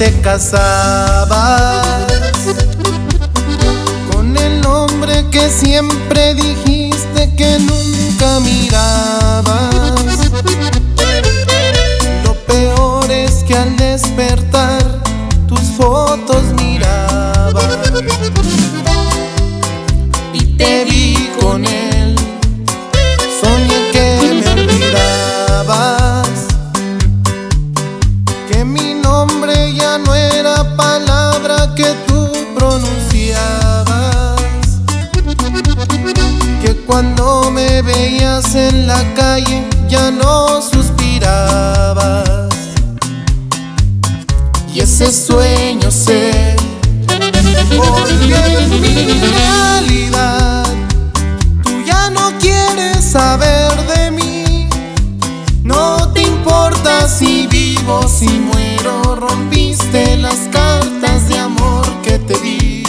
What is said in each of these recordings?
te casabas con el hombre que siempre dijiste que nunca mirabas. Lo peor es que al despertar tus fotos miraba ya no era palabra que tú pronunciabas, que cuando me veías en la calle ya no suspirabas. Y ese sueño se volvió en mi realidad. Tú ya no quieres saber de mí. No te importa si vivo, si muero. Rompiste las cartas de amor que te di.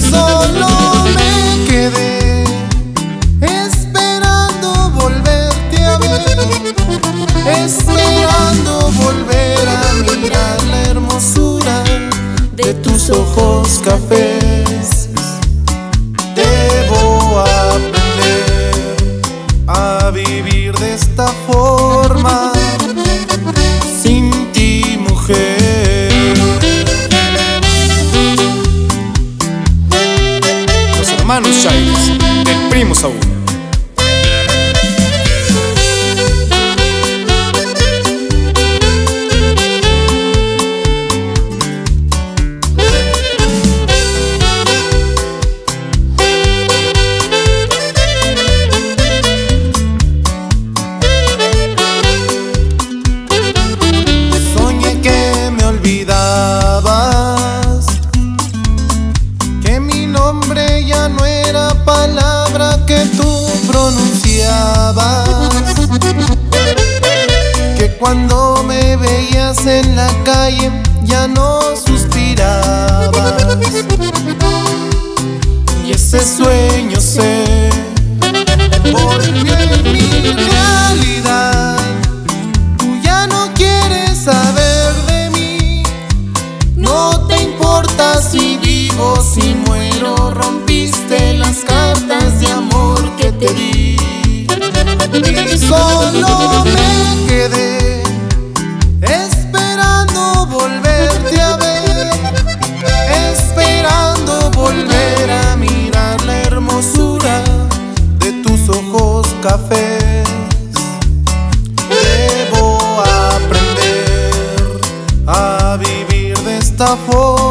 Solo me quedé esperando volverte a ver. Esperando volver a mirar la hermosura de tus ojos cafés. Debo aprender a vivir de esta forma hermanos Chaires, del primo Saúl. En la calle ya no suspirabas, y ese sueño se volvió en mi realidad. Tú ya no quieres saber de mí. No te importa si vivo, si muero. Rompiste las cartas de Debo aprender a vivir de esta forma